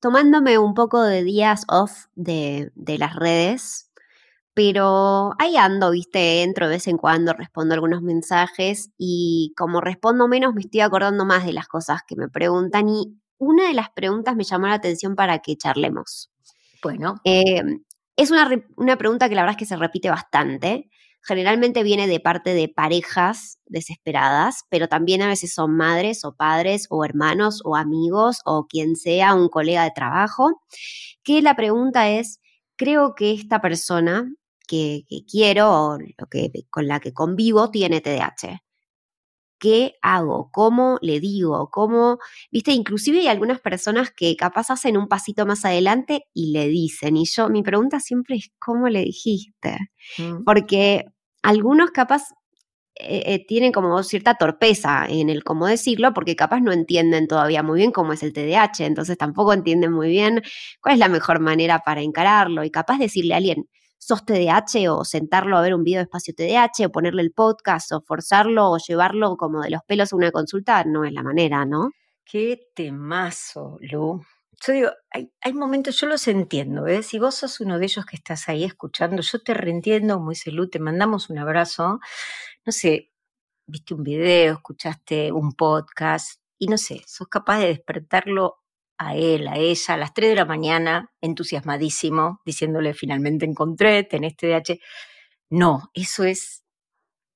tomándome un poco de días off de, las redes, pero ahí ando, viste, entro de vez en cuando, respondo algunos mensajes y como respondo menos me estoy acordando más de las cosas que me preguntan y una de las preguntas me llamó la atención para que charlemos. Bueno. Em, es una, una pregunta que la verdad es que se repite bastante generalmente viene de parte de parejas desesperadas, pero también a veces son madres o padres o hermanos o amigos o quien sea, un colega de trabajo, que la pregunta es, creo que esta persona que, quiero o lo que, con la que convivo tiene TDAH. ¿Qué hago? ¿Cómo le digo? ¿Cómo? Viste, inclusive hay algunas personas que capaz hacen un pasito más adelante y le dicen. Y yo, mi pregunta siempre es, ¿cómo le dijiste? Mm. Porque algunos capaz eh, eh, tienen como cierta torpeza en el cómo decirlo, porque capaz no entienden todavía muy bien cómo es el TDAH, entonces tampoco entienden muy bien cuál es la mejor manera para encararlo y capaz decirle a alguien, sos TDAH o sentarlo a ver un video de espacio TDAH o ponerle el podcast o forzarlo o llevarlo como de los pelos a una consulta, no es la manera, ¿no? Qué temazo, Lu. Yo digo, hay, hay momentos, yo los entiendo, ¿eh? Si vos sos uno de ellos que estás ahí escuchando, yo te reentiendo, muy salud, te mandamos un abrazo. No sé, viste un video, escuchaste un podcast y no sé, sos capaz de despertarlo a él, a ella, a las 3 de la mañana, entusiasmadísimo, diciéndole finalmente encontré, tenés TDAH. No, eso es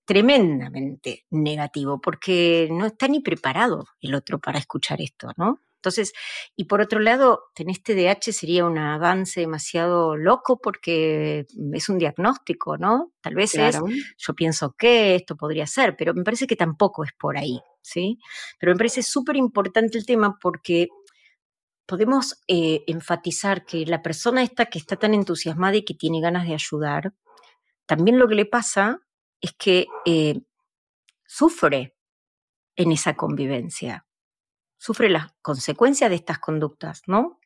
tremendamente negativo, porque no está ni preparado el otro para escuchar esto, ¿no? Entonces, y por otro lado, tenés TDAH sería un avance demasiado loco porque es un diagnóstico, ¿no? Tal vez es, yo pienso que esto podría ser, pero me parece que tampoco es por ahí, ¿sí? Pero me parece súper importante el tema porque podemos eh, enfatizar que la persona esta que está tan entusiasmada y que tiene ganas de ayudar, también lo que le pasa es que eh, sufre en esa convivencia, sufre las consecuencias de estas conductas, ¿no?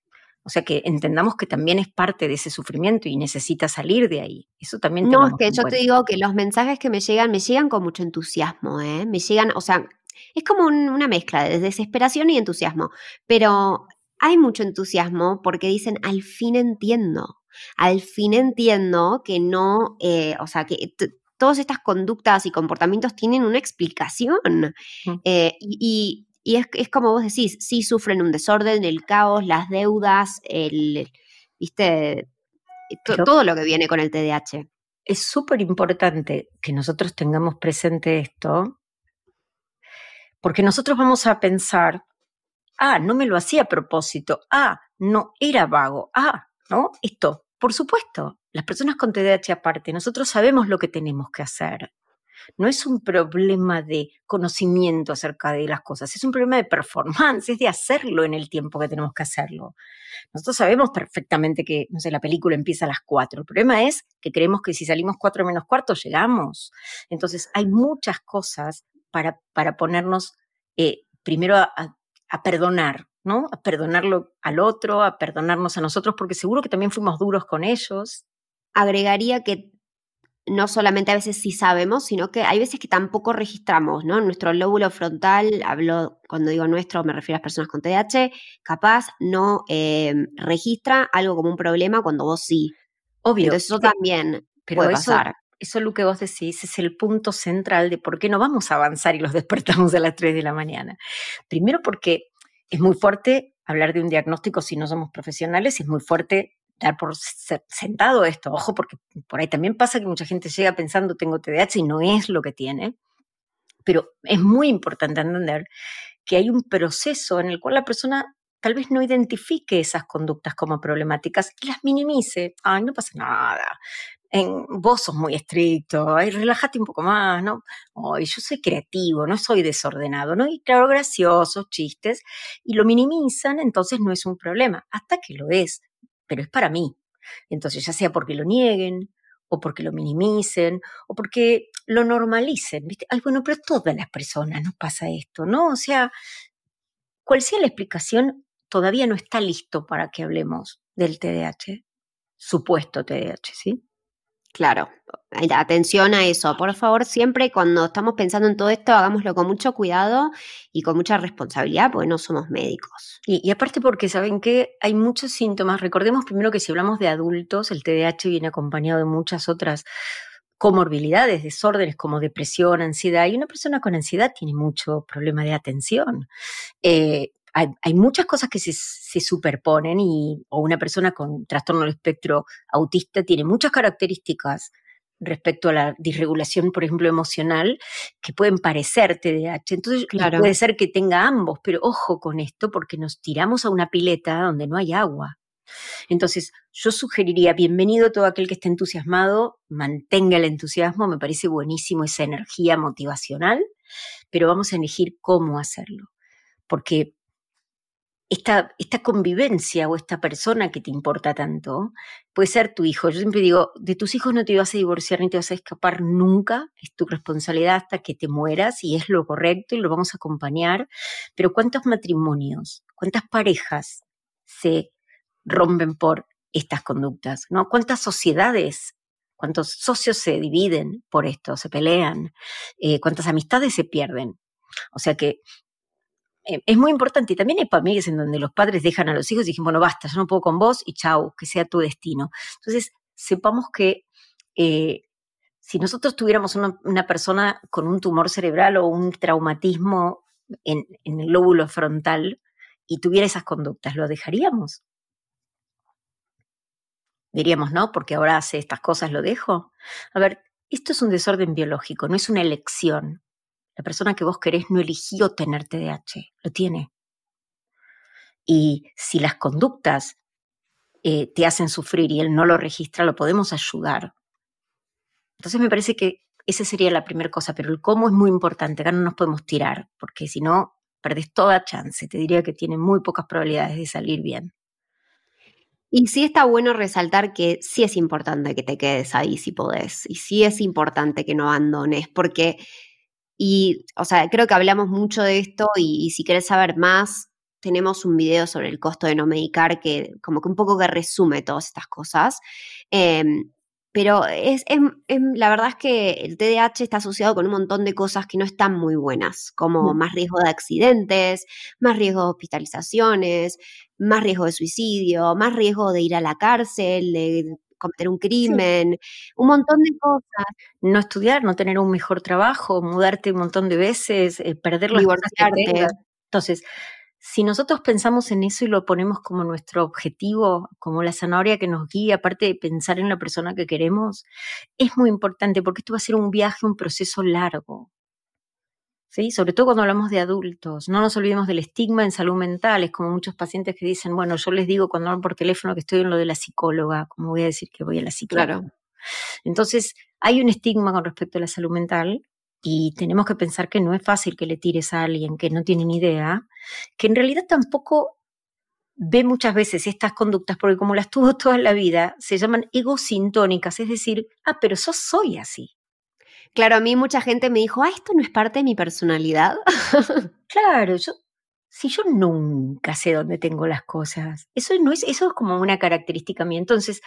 O sea que entendamos que también es parte de ese sufrimiento y necesita salir de ahí. Eso también. No, es que yo te digo que los mensajes que me llegan, me llegan con mucho entusiasmo, ¿eh? Me llegan, o sea, es como una mezcla de desesperación y entusiasmo. Pero hay mucho entusiasmo porque dicen, al fin entiendo, al fin entiendo que no, eh, o sea, que todas estas conductas y comportamientos tienen una explicación. Eh, y, es, como vos decís, sí sufren un desorden, el caos, las deudas, el, viste, todo lo que viene con el TDAH. Es súper importante que nosotros tengamos presente esto, porque nosotros vamos a pensar Ah, no me lo hacía a propósito. Ah, no era vago. Ah, ¿no? Esto, por supuesto, las personas con TDAH aparte, nosotros sabemos lo que tenemos que hacer. No es un problema de conocimiento acerca de las cosas, es un problema de performance, es de hacerlo en el tiempo que tenemos que hacerlo. Nosotros sabemos perfectamente que, no sé, la película empieza a las cuatro. El problema es que creemos que si salimos cuatro menos cuarto llegamos. Entonces, hay muchas cosas para, para ponernos eh, primero a, a perdonar, ¿no? A perdonarlo al otro, a perdonarnos a nosotros, porque seguro que también fuimos duros con ellos. Agregaría que no solamente a veces sí sabemos, sino que hay veces que tampoco registramos, ¿no? Nuestro lóbulo frontal, hablo, cuando digo nuestro, me refiero a las personas con TDAH, capaz no eh, registra algo como un problema cuando vos sí. Obvio. Entonces eso también puede pasar. Eso lo que vos decís es el punto central de por qué no vamos a avanzar y los despertamos a las 3 de la mañana. Primero porque es muy fuerte hablar de un diagnóstico si no somos profesionales, es muy fuerte dar por sentado esto. Ojo, porque por ahí también pasa que mucha gente llega pensando tengo TDAH y no es lo que tiene. Pero es muy importante entender que hay un proceso en el cual la persona tal vez no identifique esas conductas como problemáticas y las minimice. Ay, no pasa nada en, vos sos muy estricto, ay, relájate un poco más, ¿no? Ay, yo soy creativo, no soy desordenado, ¿no? Y claro, graciosos, chistes, y lo minimizan, entonces no es un problema, hasta que lo es, pero es para mí. Entonces, ya sea porque lo nieguen, o porque lo minimicen, o porque lo normalicen. ¿viste? Ay, bueno, pero todas las personas nos pasa esto, ¿no? O sea, cual sea la explicación, todavía no está listo para que hablemos del TDAH, supuesto TDAH, ¿sí? Claro, atención a eso. Por favor, siempre cuando estamos pensando en todo esto, hagámoslo con mucho cuidado y con mucha responsabilidad, porque no somos médicos. Y, aparte porque, ¿saben que Hay muchos síntomas. Recordemos primero que si hablamos de adultos, el TDAH viene acompañado de muchas otras comorbilidades, desórdenes como depresión, ansiedad, y una persona con ansiedad tiene mucho problema de atención. Eh, hay, muchas cosas que se, superponen y, o una persona con trastorno del espectro autista tiene muchas características respecto a la disregulación, por ejemplo, emocional, que pueden parecer TDAH. Entonces, puede ser que tenga ambos, pero ojo con esto porque nos tiramos a una pileta donde no hay agua. Entonces, yo sugeriría, bienvenido todo aquel que esté entusiasmado, mantenga el entusiasmo, me parece buenísimo esa energía motivacional, pero vamos a elegir cómo hacerlo. Porque esta, esta, convivencia o esta persona que te importa tanto puede ser tu hijo. Yo siempre digo, de tus hijos no te vas a divorciar ni te vas a escapar nunca, es tu responsabilidad hasta que te mueras y es lo correcto y lo vamos a acompañar. Pero ¿cuántos matrimonios, cuántas parejas se rompen por estas conductas? ¿no? ¿Cuántas sociedades cuántos socios se dividen por esto, se pelean, eh, cuántas amistades se pierden. O sea que eh, es muy importante. Y también hay familias en donde los padres dejan a los hijos y dicen, bueno, basta, yo no puedo con vos y chau, que sea tu destino. Entonces, sepamos que eh, si nosotros tuviéramos una, persona con un tumor cerebral o un traumatismo en, en el lóbulo frontal y tuviera esas conductas, ¿lo dejaríamos? Diríamos, ¿no? Porque ahora hace estas cosas, lo dejo. A ver, esto es un desorden biológico, no es una elección. La persona que vos querés no eligió tener TDAH, lo tiene. Y si las conductas eh, te hacen sufrir y él no lo registra, lo podemos ayudar. Entonces me parece que esa sería la primera cosa, pero el cómo es muy importante. Acá no nos podemos tirar, porque si no, perdés toda chance. Te diría que tiene muy pocas probabilidades de salir bien. Y sí está bueno resaltar que sí es importante que te quedes ahí si podés. Y sí es importante que no abandones, porque y, o sea, creo que hablamos mucho de esto y, si querés saber más, tenemos un video sobre el costo de no medicar que como que un poco que resume todas estas cosas. Em, pero es, la verdad es que el TDAH está asociado con un montón de cosas que no están muy buenas, como más riesgo de accidentes, más riesgo de hospitalizaciones, más riesgo de suicidio, más riesgo de ir a la cárcel, de cometer un crimen, un montón de cosas. No estudiar, no tener un mejor trabajo, mudarte un montón de veces, eh, perder la cosas Entonces, si nosotros pensamos en eso y lo ponemos como nuestro objetivo, como la zanahoria que nos guía, aparte de pensar en la persona que queremos, es muy importante porque esto va a ser un viaje, un proceso largo. Sobre todo cuando hablamos de adultos. No nos olvidemos del estigma en salud mental. Es como muchos pacientes que dicen, bueno, yo les digo cuando hablo por teléfono que estoy en lo de la psicóloga, como voy a decir que voy a la psicóloga. Entonces, hay un estigma con respecto a la salud mental y tenemos que pensar que no es fácil que le tires a alguien que no tiene ni idea, que en realidad tampoco ve muchas veces estas conductas, porque como las tuvo toda la vida, se llaman egosintónicas, es decir, ah, pero yo soy así. Claro, a mí mucha gente me dijo, ah, esto no es parte de mi personalidad. claro, yo, si yo nunca sé dónde tengo las cosas, eso no es, eso es como una característica mía. Entonces,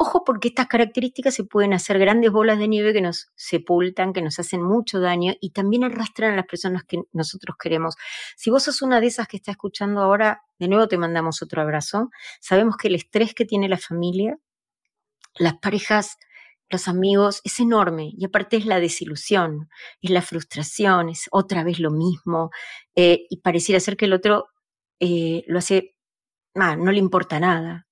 ojo porque estas características se pueden hacer grandes bolas de nieve que nos sepultan, que nos hacen mucho daño y también arrastran a las personas que nosotros queremos. Si vos sos una de esas que está escuchando ahora, de nuevo te mandamos otro abrazo. Sabemos que el estrés que tiene la familia, las parejas los amigos es enorme y aparte es la desilusión, es la frustración, es otra vez lo mismo eh, y pareciera ser que el otro eh, lo hace, no le importa nada.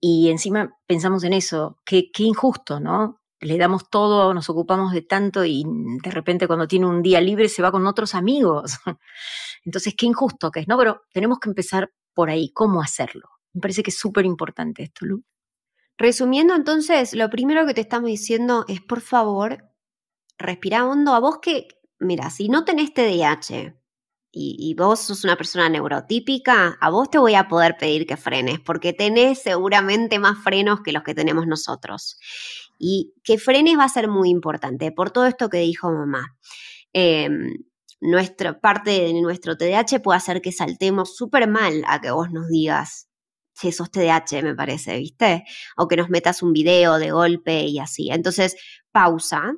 Y encima pensamos en eso, qué, injusto, ¿no? Le damos todo, nos ocupamos de tanto y de repente cuando tiene un día libre se va con otros amigos. Entonces, qué injusto que es, ¿no? Pero tenemos que empezar por ahí, ¿cómo hacerlo? Me parece que es súper importante esto, Lu. Resumiendo entonces, lo primero que te estamos diciendo es, por favor, respira hondo. A vos que, mira, si no tenés TDAH, y, vos sos una persona neurotípica, a vos te voy a poder pedir que frenes, porque tenés seguramente más frenos que los que tenemos nosotros. Y que frenes va a ser muy importante por todo esto que dijo mamá. Em, nuestra parte de nuestro TDAH puede hacer que saltemos súper mal a que vos nos digas, si sos TDAH, me parece, ¿viste? O que nos metas un video de golpe y así. Entonces, pausa.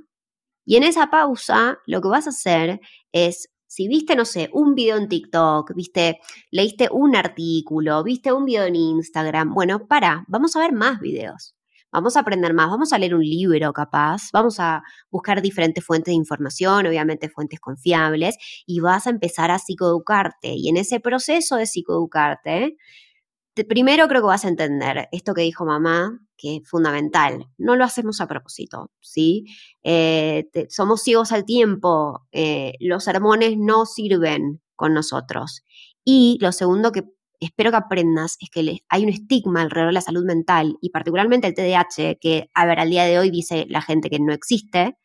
Y en esa pausa, lo que vas a hacer es si viste, no sé, un video en TikTok, viste, leíste un artículo, viste un video en Instagram, bueno, para, vamos a ver más videos. Vamos a aprender más, vamos a leer un libro capaz, vamos a buscar diferentes fuentes de información, obviamente fuentes confiables, y vas a empezar a psicoeducarte. Y en ese proceso de psicoeducarte, primero creo que vas a entender esto que dijo mamá, que es fundamental. No lo hacemos a propósito, ¿sí? Eh, somos ciegos al tiempo, eh, los sermones no sirven con nosotros. Y lo segundo que espero que aprendas es que hay un estigma alrededor de la salud mental y particularmente el TDAH, que, a ver, al día de hoy dice la gente que no existe,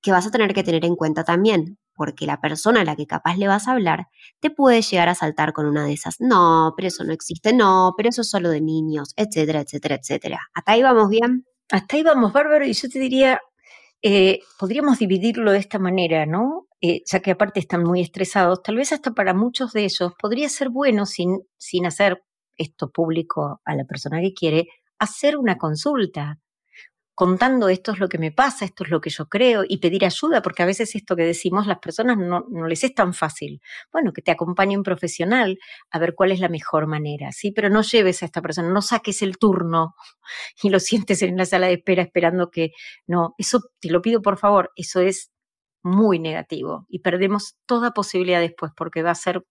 que vas a tener que tener en cuenta también porque la persona a la que capaz le vas a hablar te puede llegar a saltar con una de esas. No, pero eso no existe, no, pero eso es solo de niños, etcétera, etcétera, etcétera. ¿Hasta ahí vamos bien? Hasta ahí vamos, bárbaro, y yo te diría, eh, podríamos dividirlo de esta manera, ¿no? Eh, ya que aparte están muy estresados, tal vez hasta para muchos de ellos podría ser bueno, sin, sin hacer esto público a la persona que quiere, hacer una consulta contando esto es lo que me pasa, esto es lo que yo creo y pedir ayuda, porque a veces esto que decimos las personas no, no, les es tan fácil. Bueno, que te acompañe un profesional a ver cuál es la mejor manera, ¿sí? Pero no lleves a esta persona, no saques el turno y lo sientes en la sala de espera esperando que, no, eso te lo pido por favor, eso es muy negativo y perdemos toda posibilidad después porque va a ser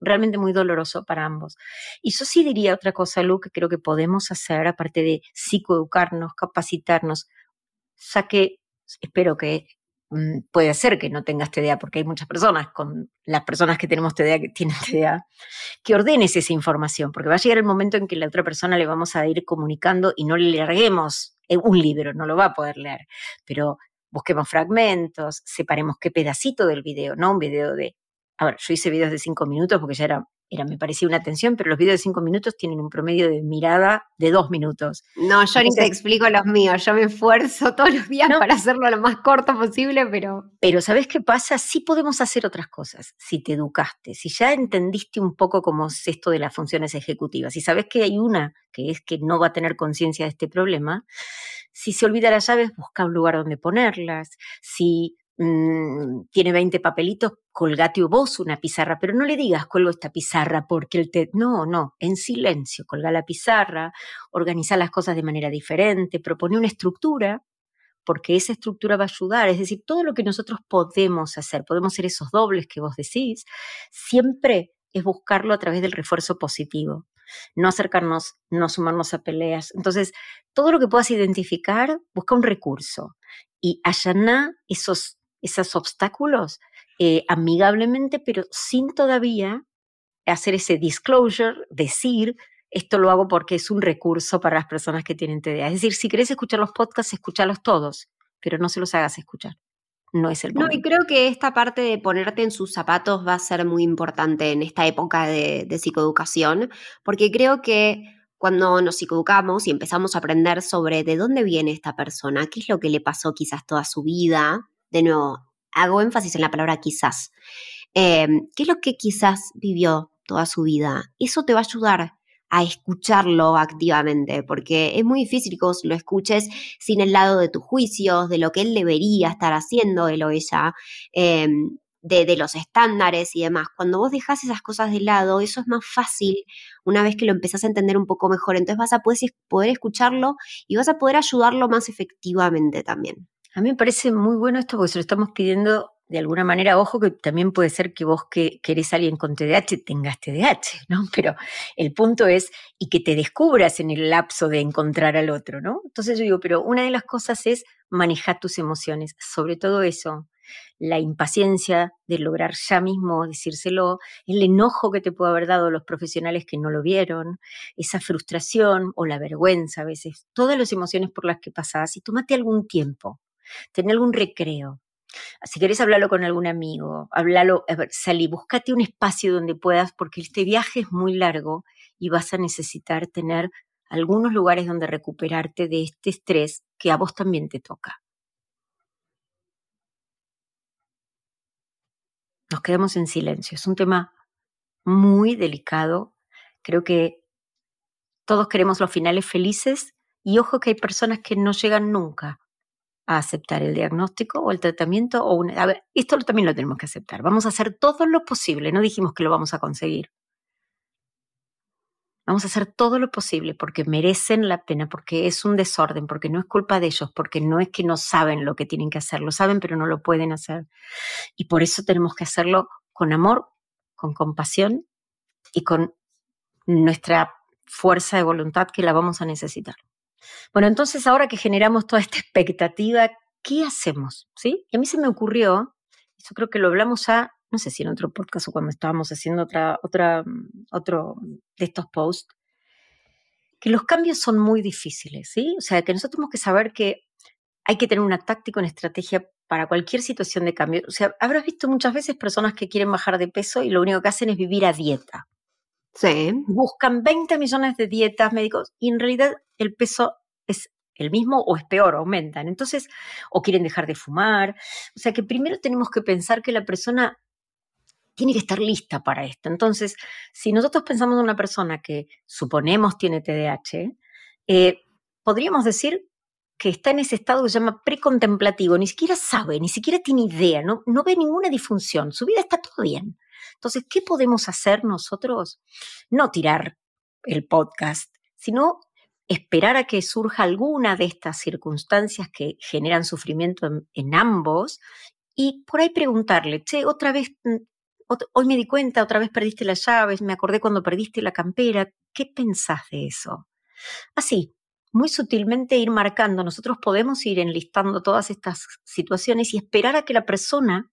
realmente muy doloroso para ambos. Y yo sí diría otra cosa, Lu, que creo que podemos hacer, aparte de psicoeducarnos, capacitarnos, ya que espero que mm, puede ser que no tengas TDA, porque hay muchas personas, con las personas que tenemos TDA, que tienen TDA, que ordenes esa información, porque va a llegar el momento en que la otra persona le vamos a ir comunicando y no le larguemos eh, un libro, no lo va a poder leer, pero busquemos fragmentos, separemos qué pedacito del video, no un video de a ver, yo hice videos de cinco minutos porque ya era, era, me parecía una atención, pero los videos de cinco minutos tienen un promedio de mirada de dos minutos. No, yo ni te explico los míos, yo me esfuerzo todos los días para hacerlo lo más corto posible, pero... Pero ¿sabes qué pasa? Sí podemos hacer otras cosas, si te educaste, si ya entendiste un poco cómo es esto de las funciones ejecutivas, si sabes que hay una que es que no va a tener conciencia de este problema, si se olvida las llaves, busca un lugar donde ponerlas, si Mm, tiene 20 papelitos, colgate vos una pizarra, pero no le digas cuelgo esta pizarra porque el te... No, no, en silencio, colga la pizarra, organiza las cosas de manera diferente, propone una estructura, porque esa estructura va a ayudar, es decir, todo lo que nosotros podemos hacer, podemos ser esos dobles que vos decís, siempre es buscarlo a través del refuerzo positivo, no acercarnos, no sumarnos a peleas. Entonces, todo lo que puedas identificar, busca un recurso y allana esos esos obstáculos eh, amigablemente, pero sin todavía hacer ese disclosure, decir, esto lo hago porque es un recurso para las personas que tienen TDA. Es decir, si querés escuchar los podcasts, escúchalos todos, pero no se los hagas escuchar. No es el momento. No, y creo que esta parte de ponerte en sus zapatos va a ser muy importante en esta época de, de psicoeducación, porque creo que cuando nos psicoeducamos y empezamos a aprender sobre de dónde viene esta persona, qué es lo que le pasó quizás toda su vida, de nuevo, hago énfasis en la palabra quizás. Em, ¿Qué es lo que quizás vivió toda su vida? Eso te va a ayudar a escucharlo activamente, porque es muy difícil que vos lo escuches sin el lado de tus juicios, de lo que él debería estar haciendo, él o ella, em, de, los estándares y demás. Cuando vos dejas esas cosas de lado, eso es más fácil una vez que lo empezás a entender un poco mejor. Entonces vas a poder escucharlo y vas a poder ayudarlo más efectivamente también. A mí me parece muy bueno esto porque se lo estamos pidiendo de alguna manera, ojo que también puede ser que vos que querés a alguien con TDAH tengas TDAH, ¿no? Pero el punto es y que te descubras en el lapso de encontrar al otro, ¿no? Entonces yo digo, pero una de las cosas es manejar tus emociones, sobre todo eso, la impaciencia de lograr ya mismo decírselo, el enojo que te puede haber dado los profesionales que no lo vieron, esa frustración o la vergüenza a veces, todas las emociones por las que pasás y tómate algún tiempo tener algún recreo. Si querés hablarlo con algún amigo, háblalo, salí, búscate un espacio donde puedas, porque este viaje es muy largo y vas a necesitar tener algunos lugares donde recuperarte de este estrés que a vos también te toca. Nos quedamos en silencio. Es un tema muy delicado. Creo que todos queremos los finales felices y ojo que hay personas que no llegan nunca a aceptar el diagnóstico o el tratamiento o A ver, esto también lo tenemos que aceptar. Vamos a hacer todo lo posible. No dijimos que lo vamos a conseguir. Vamos a hacer todo lo posible porque merecen la pena, porque es un desorden, porque no es culpa de ellos, porque no es que no saben lo que tienen que hacer, lo saben pero no lo pueden hacer. Y por eso tenemos que hacerlo con amor, con compasión y con nuestra fuerza de voluntad que la vamos a necesitar. Bueno, entonces ahora que generamos toda esta expectativa, ¿qué hacemos? ¿Sí? A mí se me ocurrió, yo creo que lo hablamos a no sé si en otro podcast o cuando estábamos haciendo otra, otra, mm, otro de estos posts, que los cambios son muy difíciles, ¿sí? O sea, que nosotros tenemos que saber que hay que tener una táctica, una estrategia para cualquier situación de cambio. O sea, habrás visto muchas veces personas que quieren bajar de peso y lo único que hacen es vivir a dieta. Sí. Buscan 20 millones de dietas médicos y en realidad el peso es el mismo o es peor, aumentan. Entonces, o quieren dejar de fumar. O sea que primero tenemos que pensar que la persona tiene que estar lista para esto. Entonces, si nosotros pensamos en una persona que suponemos tiene TDAH, eh, podríamos decir que está en ese estado que se llama precontemplativo, ni siquiera sabe, ni siquiera tiene idea, no, no ve ninguna disfunción, su vida está todo bien. Entonces, ¿qué podemos hacer nosotros? No tirar el podcast, sino esperar a que surja alguna de estas circunstancias que generan sufrimiento en, ambos y por ahí preguntarle, che, otra vez mm, hoy me di cuenta, otra vez perdiste las llaves, me acordé cuando perdiste la campera, ¿qué pensás de eso? Así, muy sutilmente ir marcando, nosotros podemos ir enlistando todas estas situaciones y esperar a que la persona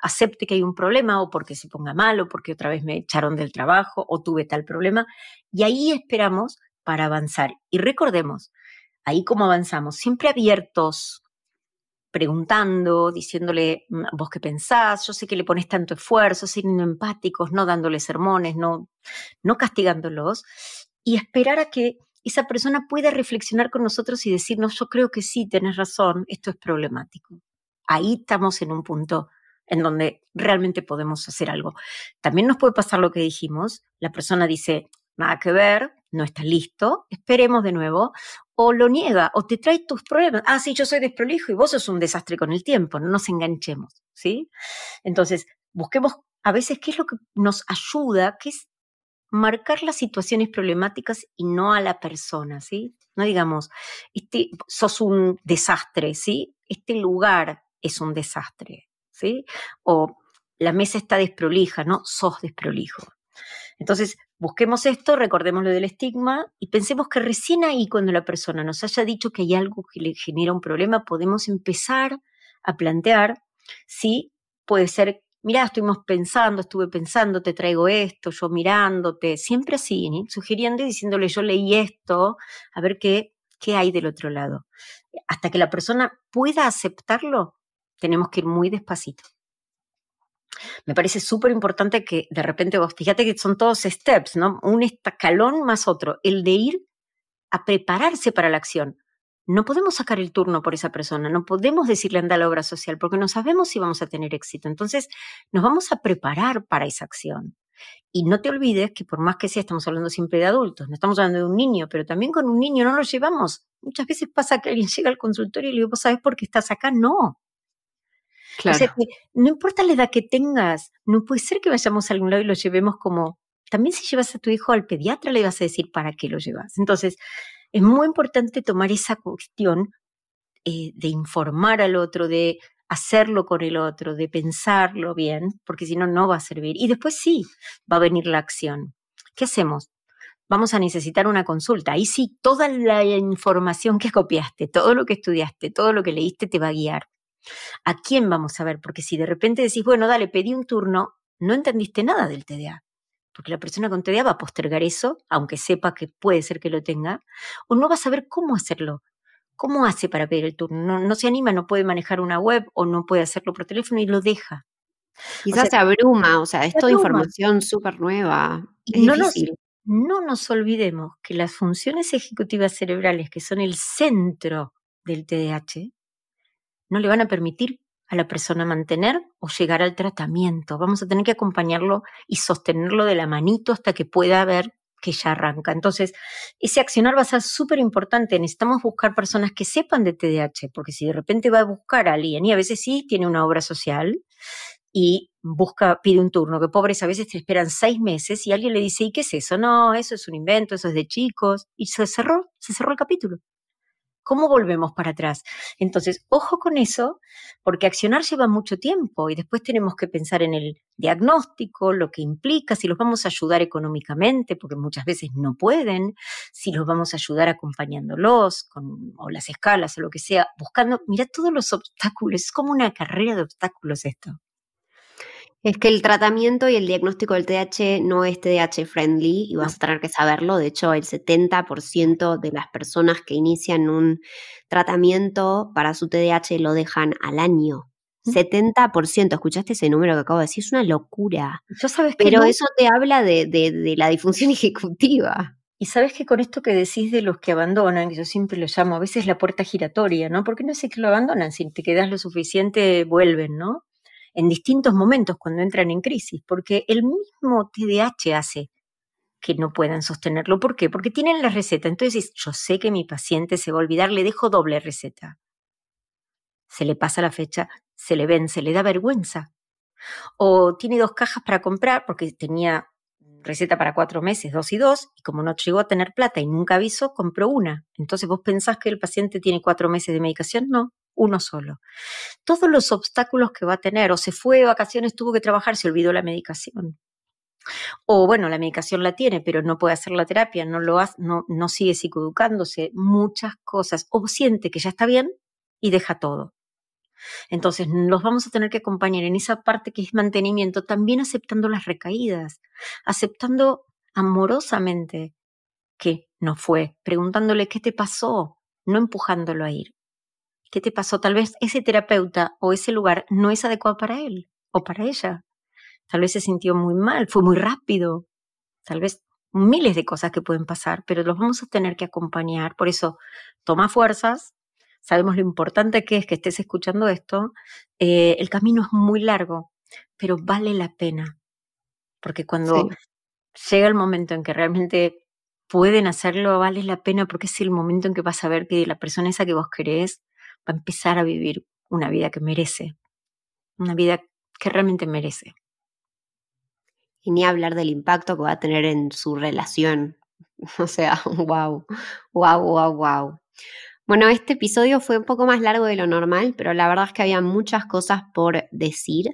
acepte que hay un problema o porque se ponga mal o porque otra vez me echaron del trabajo o tuve tal problema y ahí esperamos para avanzar. Y recordemos, ahí como avanzamos, siempre abiertos preguntando, diciéndole, mm, vos qué pensás, yo sé que le pones tanto esfuerzo, siendo empáticos, no dándole sermones, no, no castigándolos, y esperar a que esa persona pueda reflexionar con nosotros y decirnos, yo creo que sí, tenés razón, esto es problemático. Ahí estamos en un punto en donde realmente podemos hacer algo. También nos puede pasar lo que dijimos, la persona dice, nada que ver, no está listo, esperemos de nuevo, o lo niega, o te trae tus problemas. Ah, sí, yo soy desprolijo y vos sos un desastre con el tiempo, no nos enganchemos, ¿sí? Entonces, busquemos a veces qué es lo que nos ayuda, que es marcar las situaciones problemáticas y no a la persona, ¿sí? No digamos, este, sos un desastre, ¿sí? Este lugar es un desastre, ¿sí? O la mesa está desprolija, ¿no? Sos desprolijo. Entonces, busquemos esto, recordemos lo del estigma y pensemos que recién ahí, cuando la persona nos haya dicho que hay algo que le genera un problema, podemos empezar a plantear si puede ser, mira, estuvimos pensando, estuve pensando, te traigo esto, yo mirándote, siempre así, sugiriendo y diciéndole, yo leí esto, a ver qué, qué hay del otro lado. Hasta que la persona pueda aceptarlo, tenemos que ir muy despacito me parece súper importante que de repente vos, fíjate que son todos steps, ¿no? Un escalón más otro, el de ir a prepararse para la acción. No podemos sacar el turno por esa persona, no podemos decirle anda a la obra social porque no sabemos si vamos a tener éxito. Entonces, nos vamos a preparar para esa acción. Y no te olvides que por más que sea, estamos hablando siempre de adultos, no estamos hablando de un niño, pero también con un niño no lo llevamos. Muchas veces pasa que alguien llega al consultorio y le digo, ¿vos sabés por qué estás acá? No, Claro. no importa la edad que tengas, no puede ser que vayamos a algún lado y lo llevemos como, también si llevas a tu hijo al pediatra le vas a decir para qué lo llevas. Entonces, es muy importante tomar esa cuestión eh, de informar al otro, de hacerlo con el otro, de pensarlo bien, porque si no, no va a servir. Y después sí, va a venir la acción. ¿Qué hacemos? Vamos a necesitar una consulta. Ahí sí, toda la información que copiaste, todo lo que estudiaste, todo lo que leíste te va a guiar. ¿A quién vamos a ver? Porque si de repente decís, bueno, dale, pedí un turno, no entendiste nada del TDA. Porque la persona con TDA va a postergar eso, aunque sepa que puede ser que lo tenga, o no va a saber cómo hacerlo. ¿Cómo hace para pedir el turno? No, se anima, no puede manejar una web o no puede hacerlo por teléfono y lo deja. Quizás se abruma, o sea, es toda información súper nueva. no, Nos, no nos olvidemos que las funciones ejecutivas cerebrales, que son el centro del TDAH, no le van a permitir a la persona mantener o llegar al tratamiento. Vamos a tener que acompañarlo y sostenerlo de la manito hasta que pueda ver que ya arranca. Entonces, ese accionar va a ser súper importante. Necesitamos buscar personas que sepan de TDAH, porque si de repente va a buscar a alguien y a veces sí tiene una obra social y busca, pide un turno, que pobres a veces te esperan seis meses y alguien le dice, ¿y qué es eso? No, eso es un invento, eso es de chicos. Y se cerró, se cerró el capítulo. ¿Cómo volvemos para atrás? Entonces, ojo con eso, porque accionar lleva mucho tiempo y después tenemos que pensar en el diagnóstico, lo que implica, si los vamos a ayudar económicamente, porque muchas veces no pueden, si los vamos a ayudar acompañándolos, con, o las escalas o lo que sea, buscando, mira todos los obstáculos, es como una carrera de obstáculos esto. Es que el tratamiento y el diagnóstico del TDAH no es TDAH friendly y vas a tener que saberlo. De hecho, el 70% de las personas que inician un tratamiento para su TDAH lo dejan al año. 70%, ¿escuchaste ese número que acabo de decir? Es una locura. sabes Pero eso te habla de, de, la disfunción ejecutiva. Y sabes que con esto que decís de los que abandonan, que yo siempre lo llamo a veces la puerta giratoria, ¿no? Porque no sé que lo abandonan, si te quedas lo suficiente, vuelven, ¿no? En distintos momentos cuando entran en crisis, porque el mismo TDAH hace que no puedan sostenerlo. ¿Por qué? Porque tienen la receta. Entonces, yo sé que mi paciente se va a olvidar, le dejo doble receta. Se le pasa la fecha, se le vence, le da vergüenza. O tiene dos cajas para comprar porque tenía receta para cuatro meses, dos y dos, y como no llegó a tener plata y nunca avisó, compró una. Entonces vos pensás que el paciente tiene cuatro meses de medicación, no, uno solo. Todos los obstáculos que va a tener, o se fue de vacaciones, tuvo que trabajar, se olvidó la medicación. O bueno, la medicación la tiene, pero no puede hacer la terapia, no lo hace, no, no sigue psicoeducándose, muchas cosas. O siente que ya está bien y deja todo. Entonces, los vamos a tener que acompañar en esa parte que es mantenimiento, también aceptando las recaídas, aceptando amorosamente que no fue, preguntándole qué te pasó, no empujándolo a ir. ¿Qué te pasó? Tal vez ese terapeuta o ese lugar no es adecuado para él o para ella. Tal vez se sintió muy mal, fue muy rápido. Tal vez miles de cosas que pueden pasar, pero los vamos a tener que acompañar. Por eso, toma fuerzas. Sabemos lo importante que es que estés escuchando esto. Eh, el camino es muy largo, pero vale la pena. Porque cuando llega el momento en que realmente pueden hacerlo, vale la pena porque es el momento en que vas a ver que la persona esa que vos querés va a empezar a vivir una vida que merece, una vida que realmente merece. Y ni hablar del impacto que va a tener en su relación. O sea, wow, wow, wow, wow. Bueno, este episodio fue un poco más largo de lo normal, pero la verdad es que había muchas cosas por decir.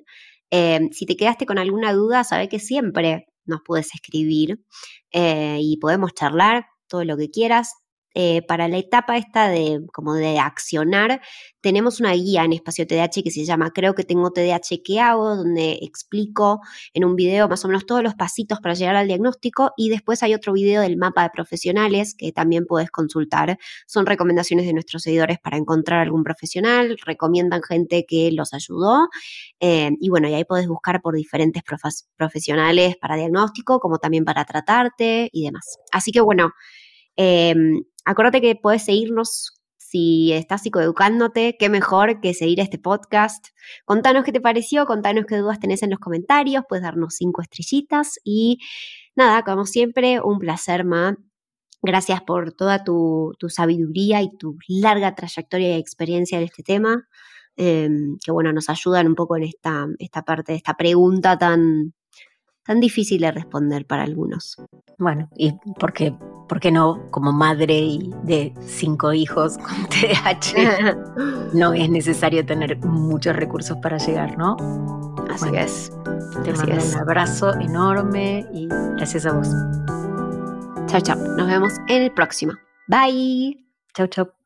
Eh, si te quedaste con alguna duda, sabe que siempre nos puedes escribir eh, y podemos charlar todo lo que quieras. Eh, para la etapa esta de como de accionar, tenemos una guía en Espacio TDH que se llama Creo que tengo TDH, ¿qué hago? Donde explico en un video más o menos todos los pasitos para llegar al diagnóstico y después hay otro video del mapa de profesionales que también puedes consultar. Son recomendaciones de nuestros seguidores para encontrar algún profesional, recomiendan gente que los ayudó eh, y bueno, y ahí puedes buscar por diferentes profesionales para diagnóstico como también para tratarte y demás. Así que bueno, Em, acuérdate que puedes seguirnos si estás psicoeducándote, qué mejor que seguir este podcast. Contanos qué te pareció, contanos qué dudas tenés en los comentarios, puedes darnos cinco estrellitas y nada, como siempre, un placer, Ma. Gracias por toda tu, sabiduría y tu larga trayectoria y experiencia en este tema, em, que bueno, nos ayudan un poco en esta, esta parte de esta pregunta tan, tan difícil de responder para algunos. Bueno, y porque, ¿por qué no? Como madre de cinco hijos con TDAH, no es necesario tener muchos recursos para llegar, ¿no? Así es. Te mando un abrazo enorme y gracias a vos. Chao, chao. Nos vemos en el próximo. Bye. Chao, chao.